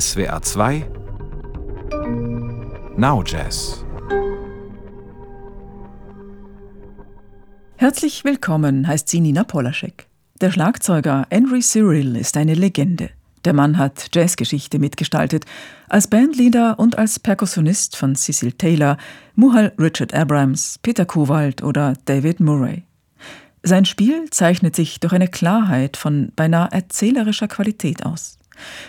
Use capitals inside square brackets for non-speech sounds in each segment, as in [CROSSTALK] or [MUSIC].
SWR 2 Now Jazz Herzlich willkommen, heißt sie Nina Polaschek. Der Schlagzeuger Henry Cyril ist eine Legende. Der Mann hat Jazzgeschichte mitgestaltet, als Bandleader und als Perkussionist von Cecil Taylor, Muhal Richard Abrams, Peter Kowald oder David Murray. Sein Spiel zeichnet sich durch eine Klarheit von beinahe erzählerischer Qualität aus.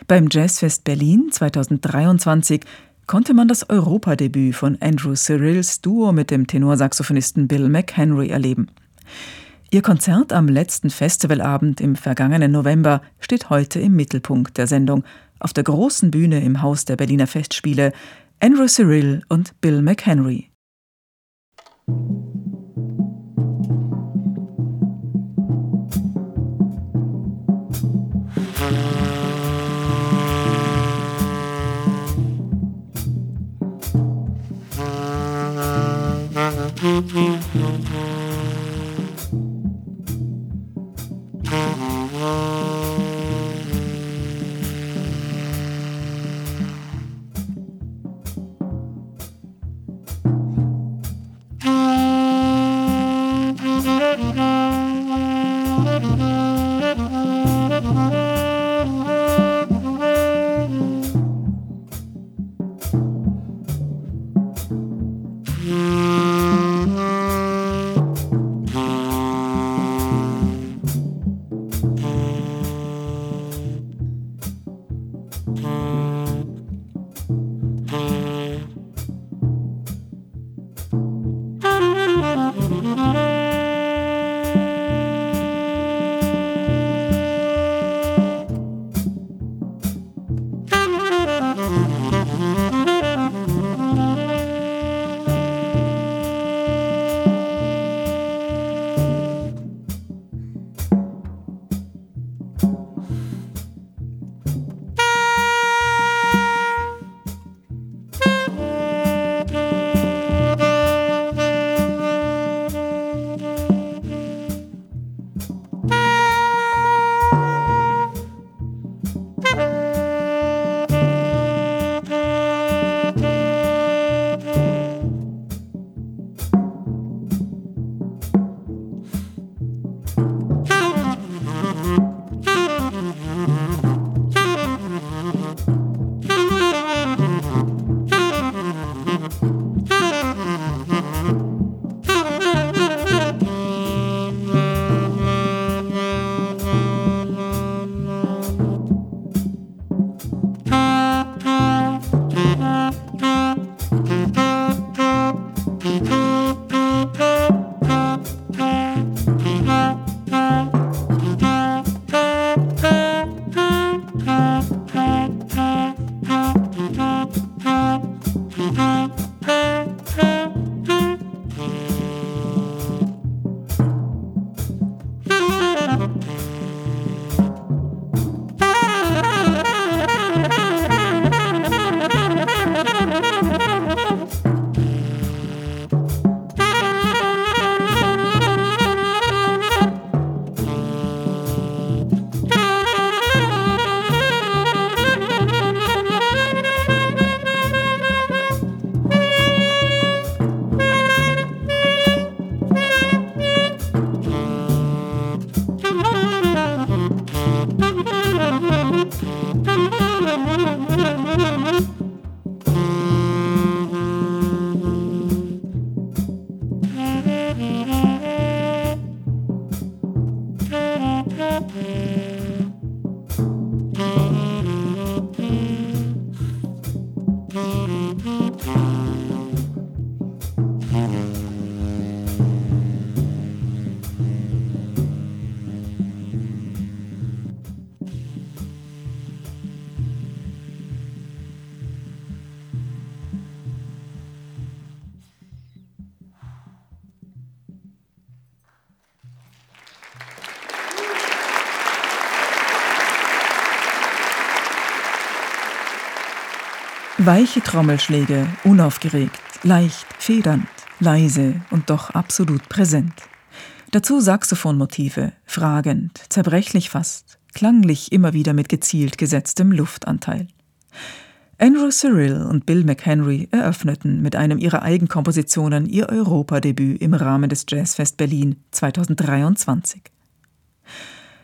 Beim Jazzfest Berlin 2023 konnte man das Europadebüt von Andrew Cyrils Duo mit dem Tenorsaxophonisten Bill McHenry erleben. Ihr Konzert am letzten Festivalabend im vergangenen November steht heute im Mittelpunkt der Sendung. Auf der großen Bühne im Haus der Berliner Festspiele Andrew Cyril und Bill McHenry. Música Weiche Trommelschläge, unaufgeregt, leicht, federnd, leise und doch absolut präsent. Dazu Saxophonmotive, fragend, zerbrechlich fast, klanglich immer wieder mit gezielt gesetztem Luftanteil. Andrew Cyril und Bill McHenry eröffneten mit einem ihrer Eigenkompositionen ihr Europadebüt im Rahmen des Jazzfest Berlin 2023.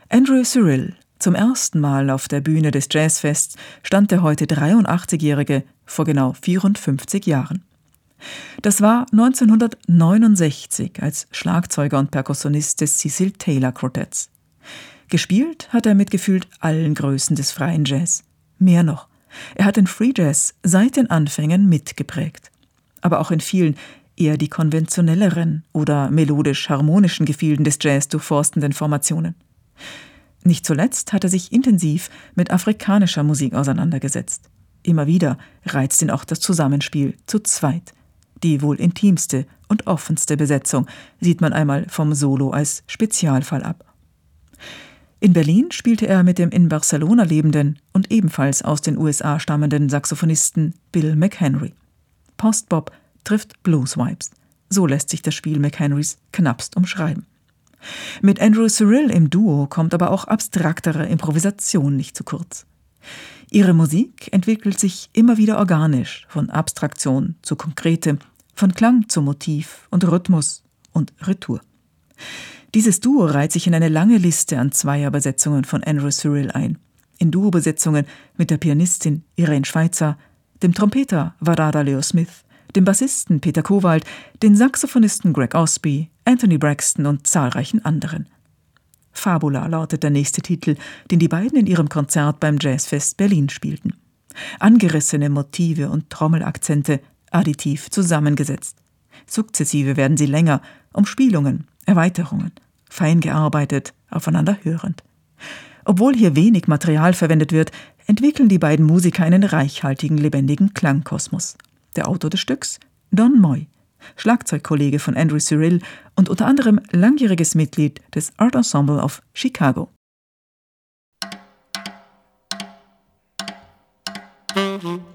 Andrew Cyril, zum ersten Mal auf der Bühne des Jazzfests, stand der heute 83-Jährige vor genau 54 Jahren. Das war 1969 als Schlagzeuger und Perkussionist des Cecil Taylor Quartetts. Gespielt hat er mit gefühlt allen Größen des freien Jazz. Mehr noch, er hat den Free Jazz seit den Anfängen mitgeprägt. Aber auch in vielen eher die konventionelleren oder melodisch-harmonischen Gefilden des Jazz durchforstenden Formationen. Nicht zuletzt hat er sich intensiv mit afrikanischer Musik auseinandergesetzt. Immer wieder reizt ihn auch das Zusammenspiel zu zweit. Die wohl intimste und offenste Besetzung sieht man einmal vom Solo als Spezialfall ab. In Berlin spielte er mit dem in Barcelona lebenden und ebenfalls aus den USA stammenden Saxophonisten Bill McHenry. Postbop trifft Blues Vibes. So lässt sich das Spiel McHenrys knappst umschreiben. Mit Andrew Cyril im Duo kommt aber auch abstraktere Improvisation nicht zu kurz. Ihre Musik entwickelt sich immer wieder organisch, von Abstraktion zu Konkretem, von Klang zu Motiv und Rhythmus und Retour. Dieses Duo reiht sich in eine lange Liste an Zweierbesetzungen von Andrew Cyril ein. In Duobesetzungen mit der Pianistin Irene Schweitzer, dem Trompeter Varada Leo Smith, dem Bassisten Peter Kowald, den Saxophonisten Greg Osby, Anthony Braxton und zahlreichen anderen. Fabula lautet der nächste Titel, den die beiden in ihrem Konzert beim Jazzfest Berlin spielten. Angerissene Motive und Trommelakzente additiv zusammengesetzt. Sukzessive werden sie länger, Umspielungen, Erweiterungen, fein gearbeitet, aufeinander hörend. Obwohl hier wenig Material verwendet wird, entwickeln die beiden Musiker einen reichhaltigen, lebendigen Klangkosmos. Der Autor des Stücks, Don Moy, Schlagzeugkollege von Andrew Cyril und unter anderem langjähriges Mitglied des Art Ensemble of Chicago. Mhm.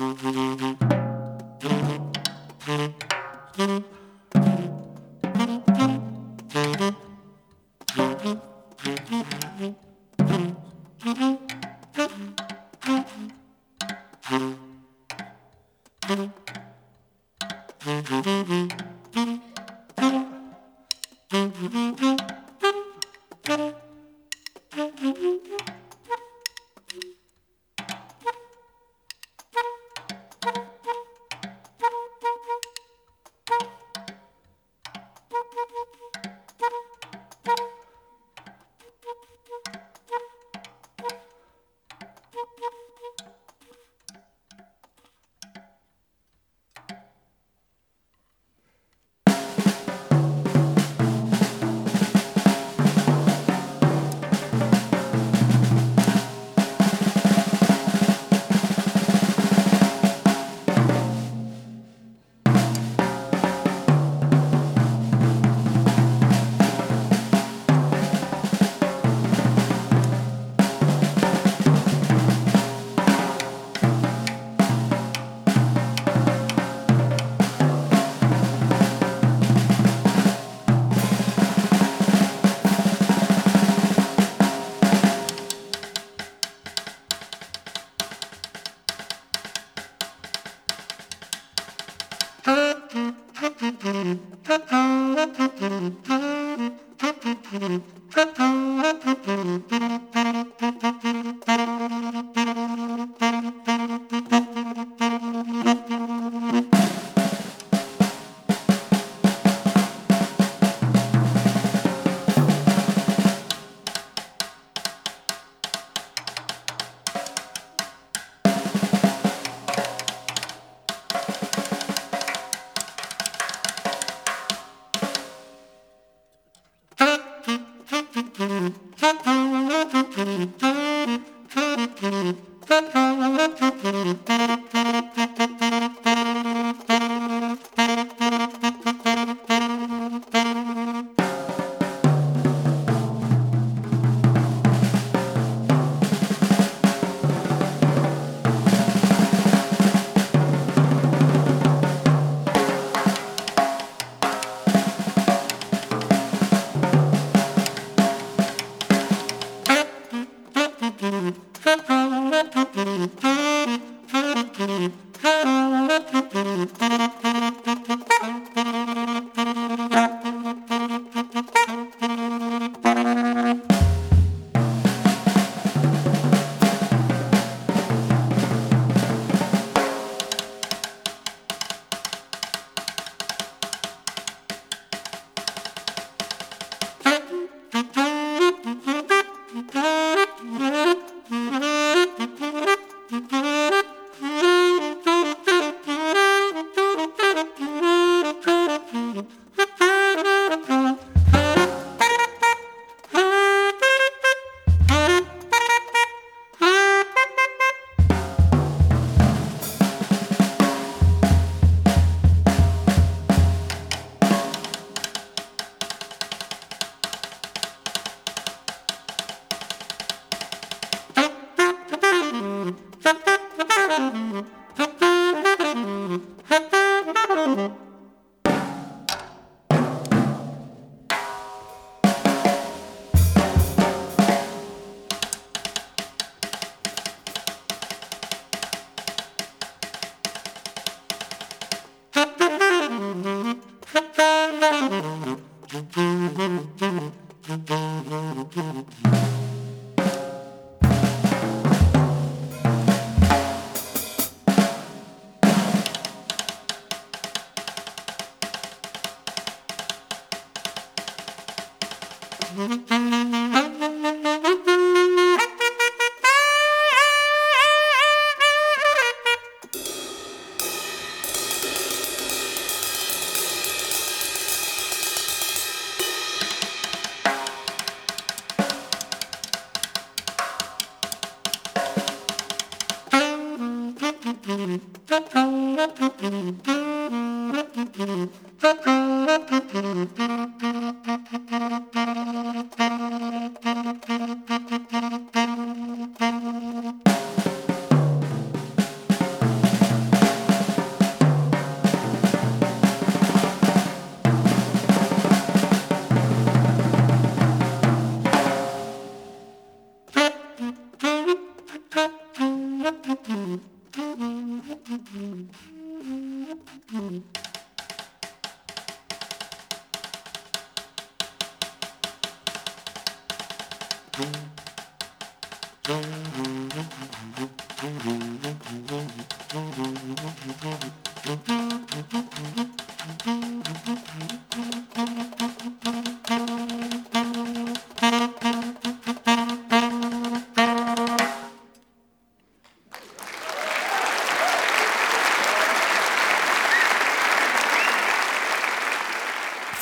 thank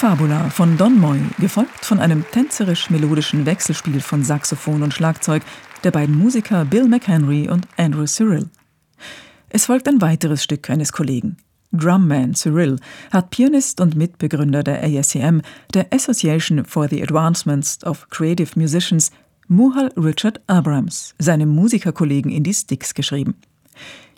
Fabula von Don Moy, gefolgt von einem tänzerisch-melodischen Wechselspiel von Saxophon und Schlagzeug der beiden Musiker Bill McHenry und Andrew Cyril. Es folgt ein weiteres Stück eines Kollegen. Drumman Cyril hat Pianist und Mitbegründer der ASCM, der Association for the Advancement of Creative Musicians, Muhal Richard Abrams, seinem Musikerkollegen in die Sticks geschrieben.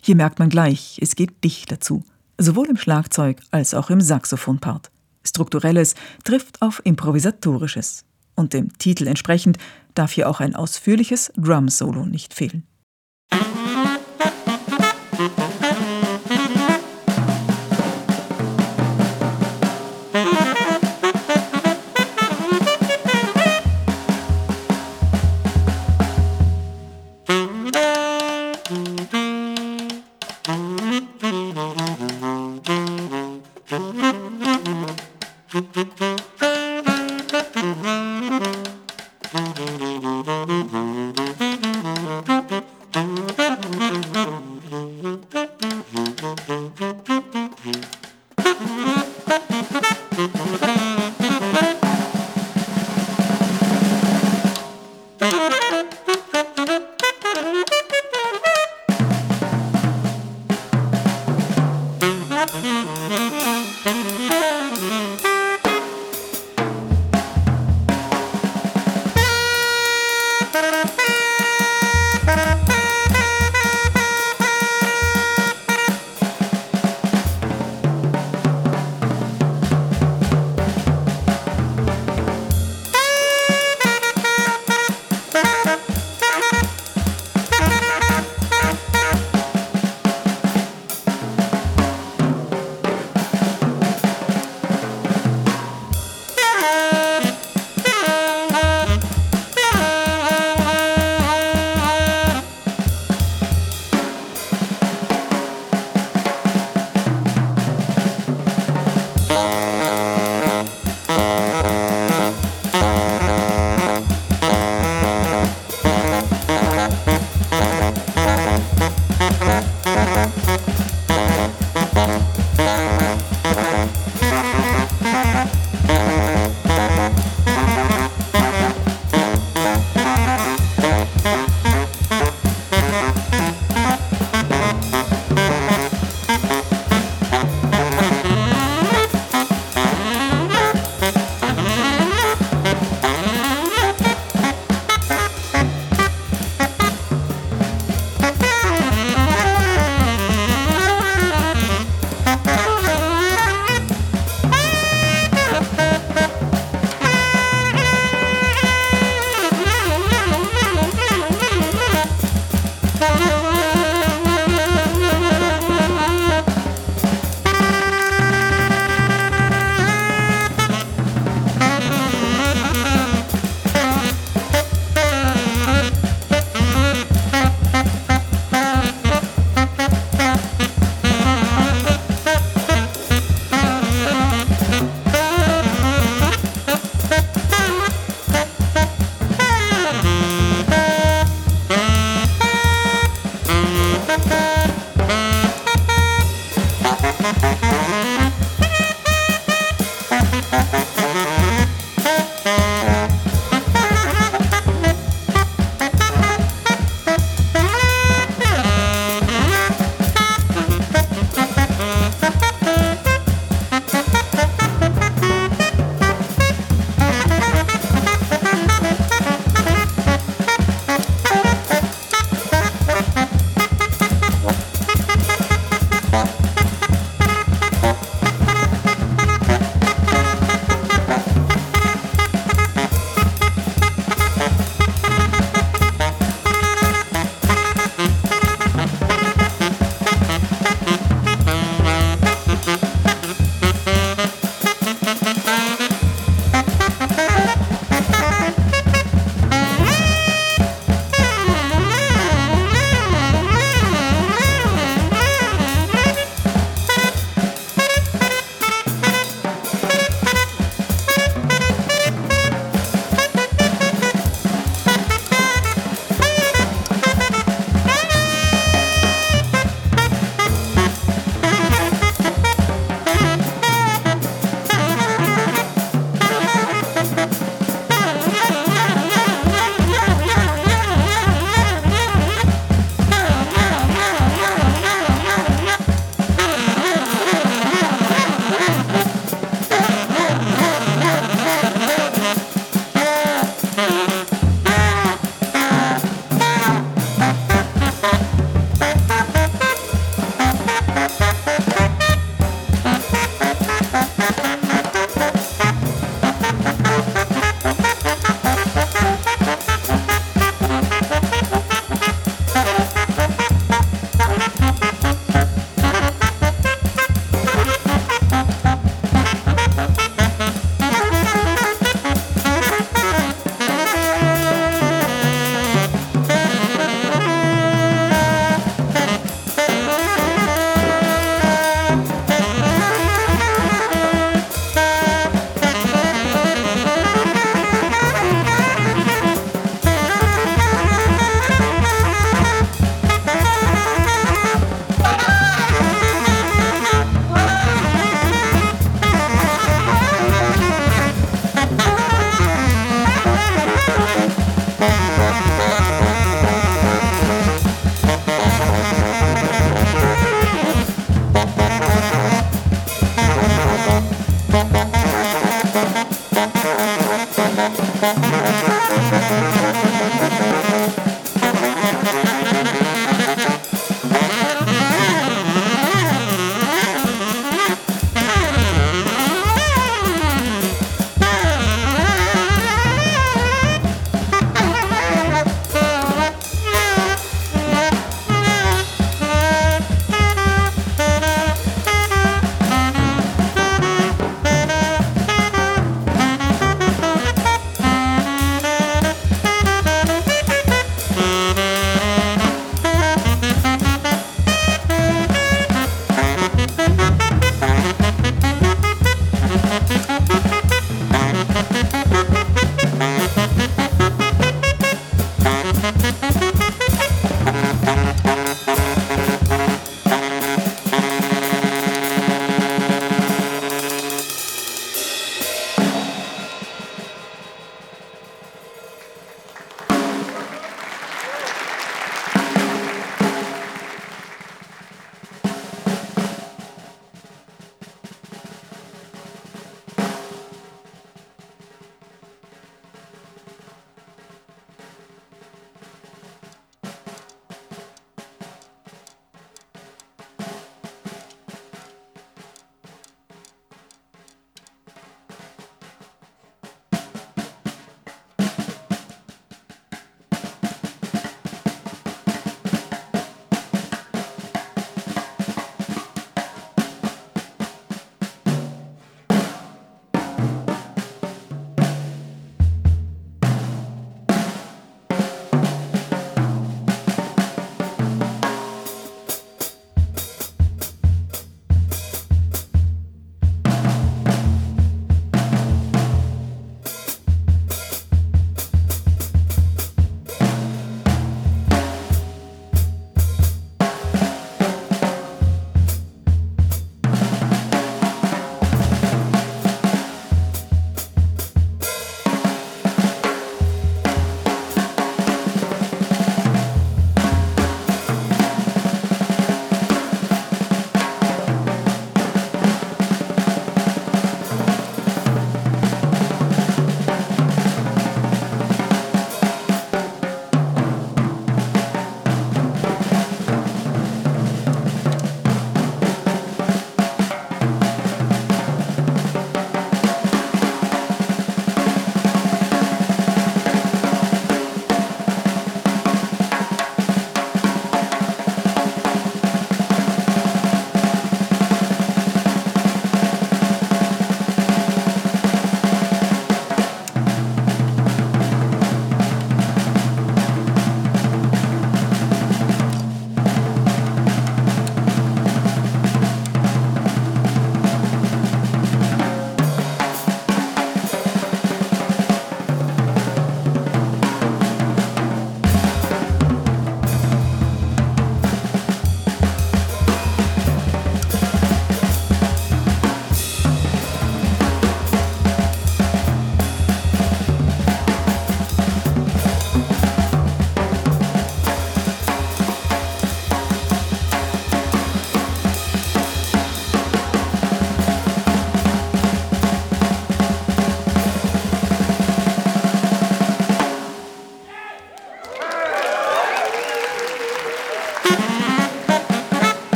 Hier merkt man gleich, es geht dicht dazu, sowohl im Schlagzeug als auch im Saxophonpart. Strukturelles trifft auf Improvisatorisches. Und dem Titel entsprechend darf hier auch ein ausführliches Drum-Solo nicht fehlen. Mm-hmm.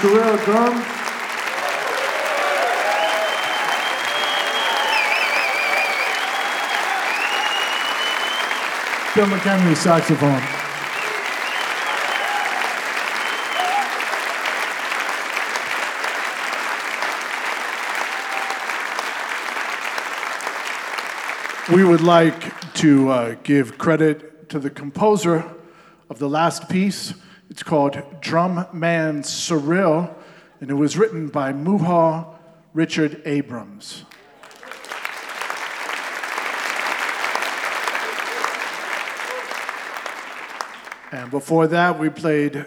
Sorrell, drums. Bill McHenry, saxophone. We would like to uh, give credit to the composer of the last piece. It's called Drum Man Cyril, and it was written by Muha Richard Abrams. And before that, we played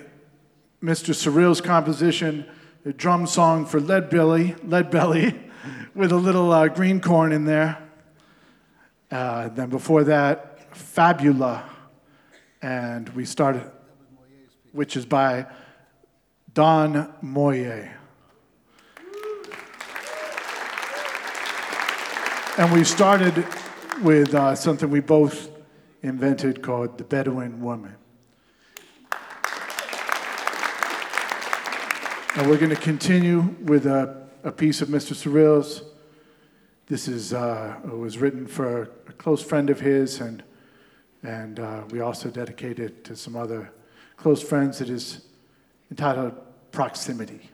Mr. Surreal's composition, a drum song for Lead Belly, Lead Belly, [LAUGHS] with a little uh, green corn in there. Uh, then before that, Fabula. And we started, which is by Don Moye. And we started with uh, something we both invented called the Bedouin Woman. And we're going to continue with a, a piece of Mr. Cyril's. This is, uh, was written for a close friend of his, and, and uh, we also dedicated it to some other close friends. It is entitled Proximity.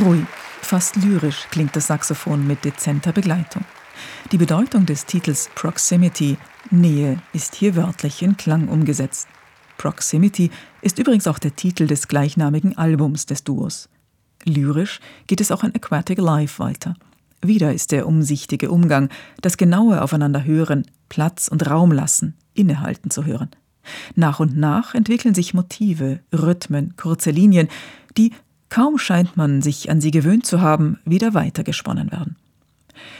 Ruhig, fast lyrisch klingt das Saxophon mit dezenter Begleitung. Die Bedeutung des Titels Proximity, Nähe, ist hier wörtlich in Klang umgesetzt. Proximity ist übrigens auch der Titel des gleichnamigen Albums des Duos. Lyrisch geht es auch in Aquatic Life weiter. Wieder ist der umsichtige Umgang, das genaue Aufeinanderhören, Platz und Raum lassen, innehalten zu hören. Nach und nach entwickeln sich Motive, Rhythmen, kurze Linien, die Kaum scheint man sich an sie gewöhnt zu haben, wieder weitergesponnen werden.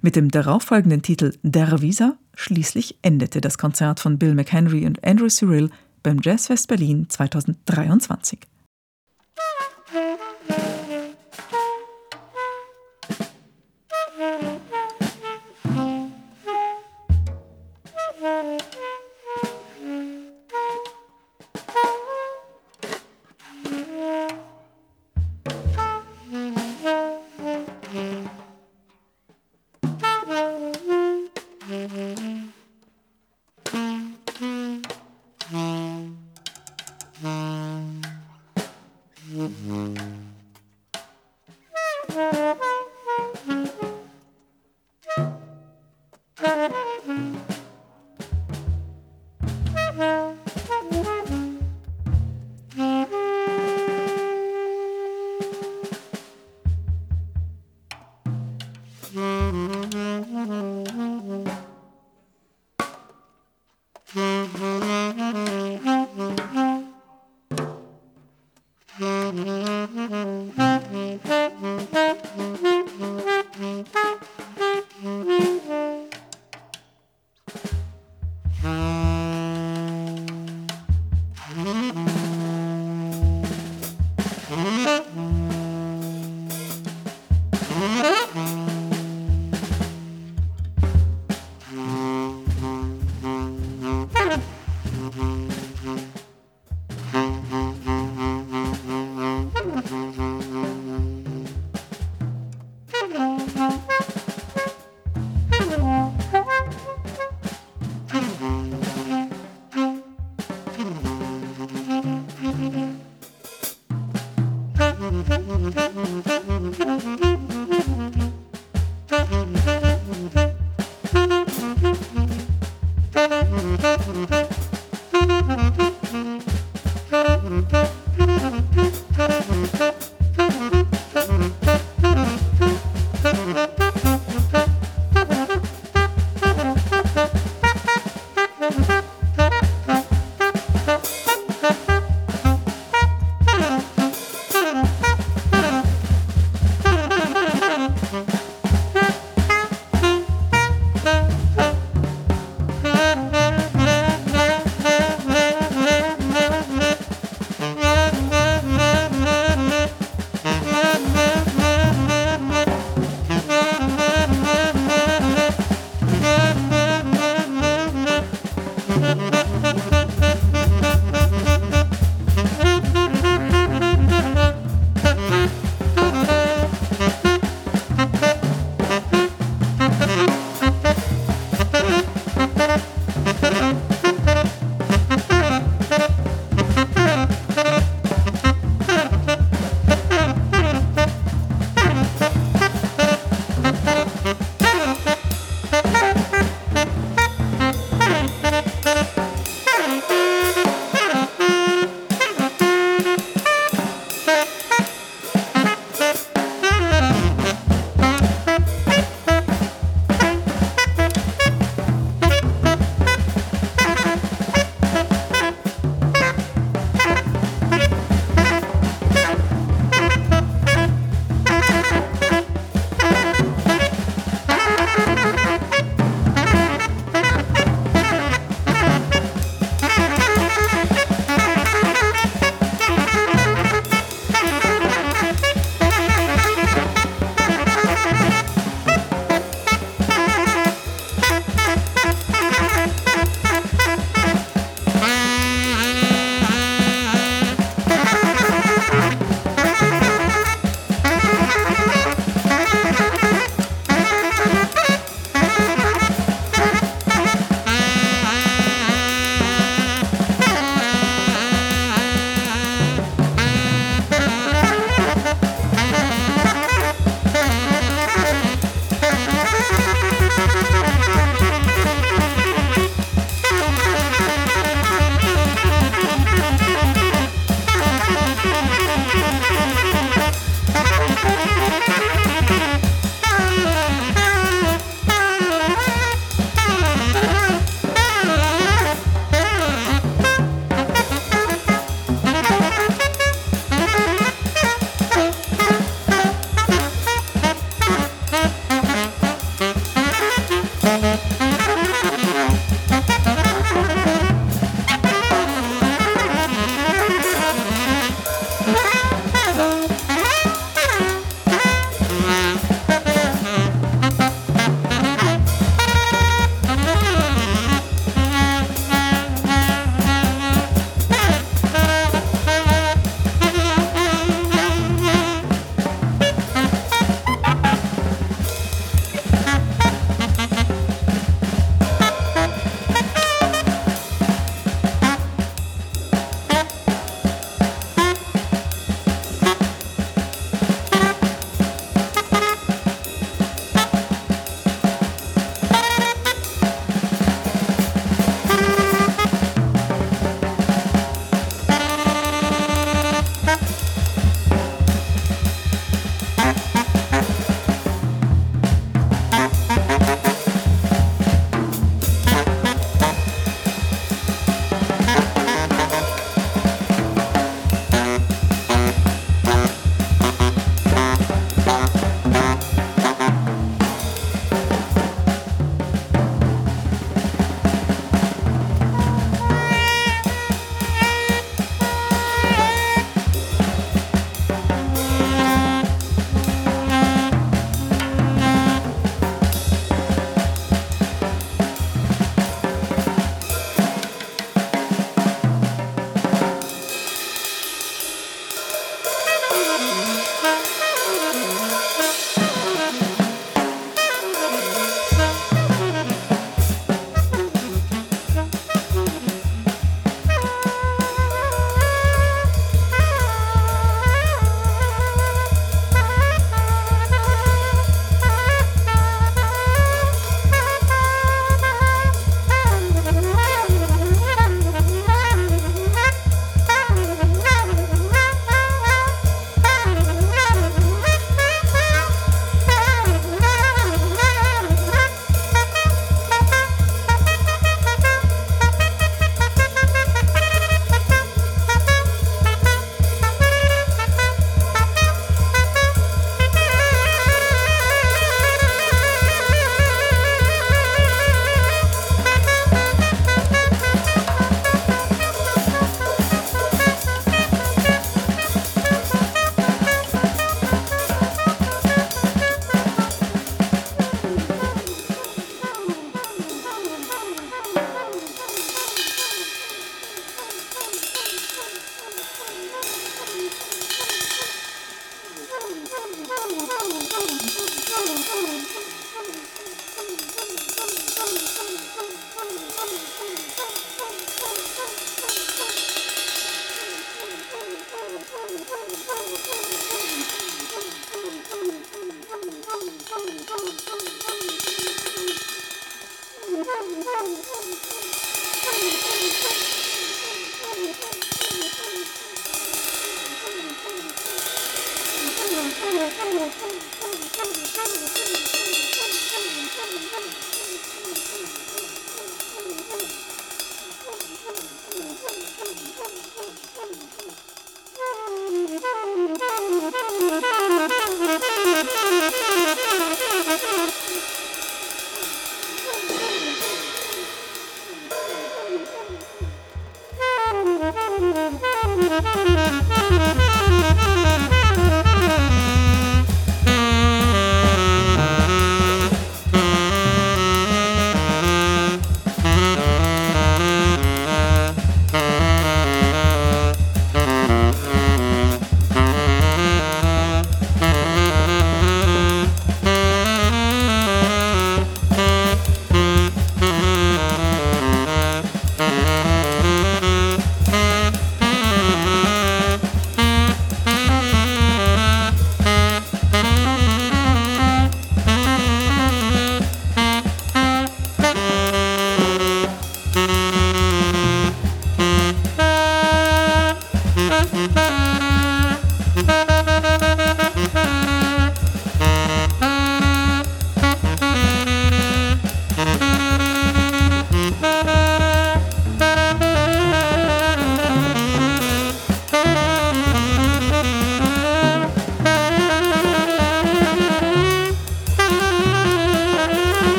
Mit dem darauffolgenden Titel Der Visa schließlich endete das Konzert von Bill McHenry und Andrew Cyril beim Jazzfest Berlin 2023. Mm-hmm. mm-hmm.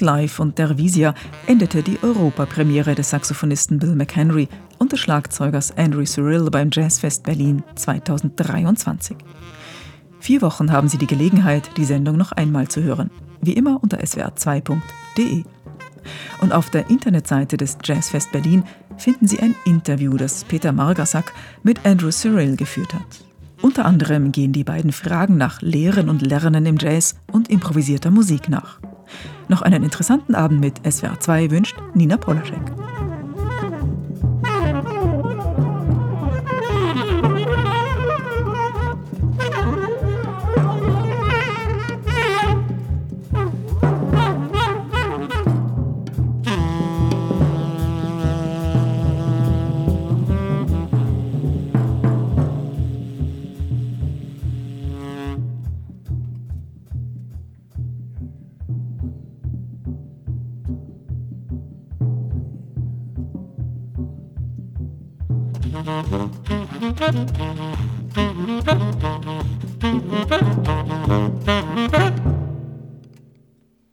Life und der Visia endete die Europapremiere des Saxophonisten Bill McHenry und des Schlagzeugers Andrew Cyril beim Jazzfest Berlin 2023. Vier Wochen haben Sie die Gelegenheit, die Sendung noch einmal zu hören. Wie immer unter swr2.de. Und auf der Internetseite des Jazzfest Berlin finden Sie ein Interview, das Peter Margasak mit Andrew Cyril geführt hat. Unter anderem gehen die beiden Fragen nach Lehren und Lernen im Jazz und improvisierter Musik nach. Noch einen interessanten Abend mit SWR 2 wünscht Nina Polaschek. Mm-hmm.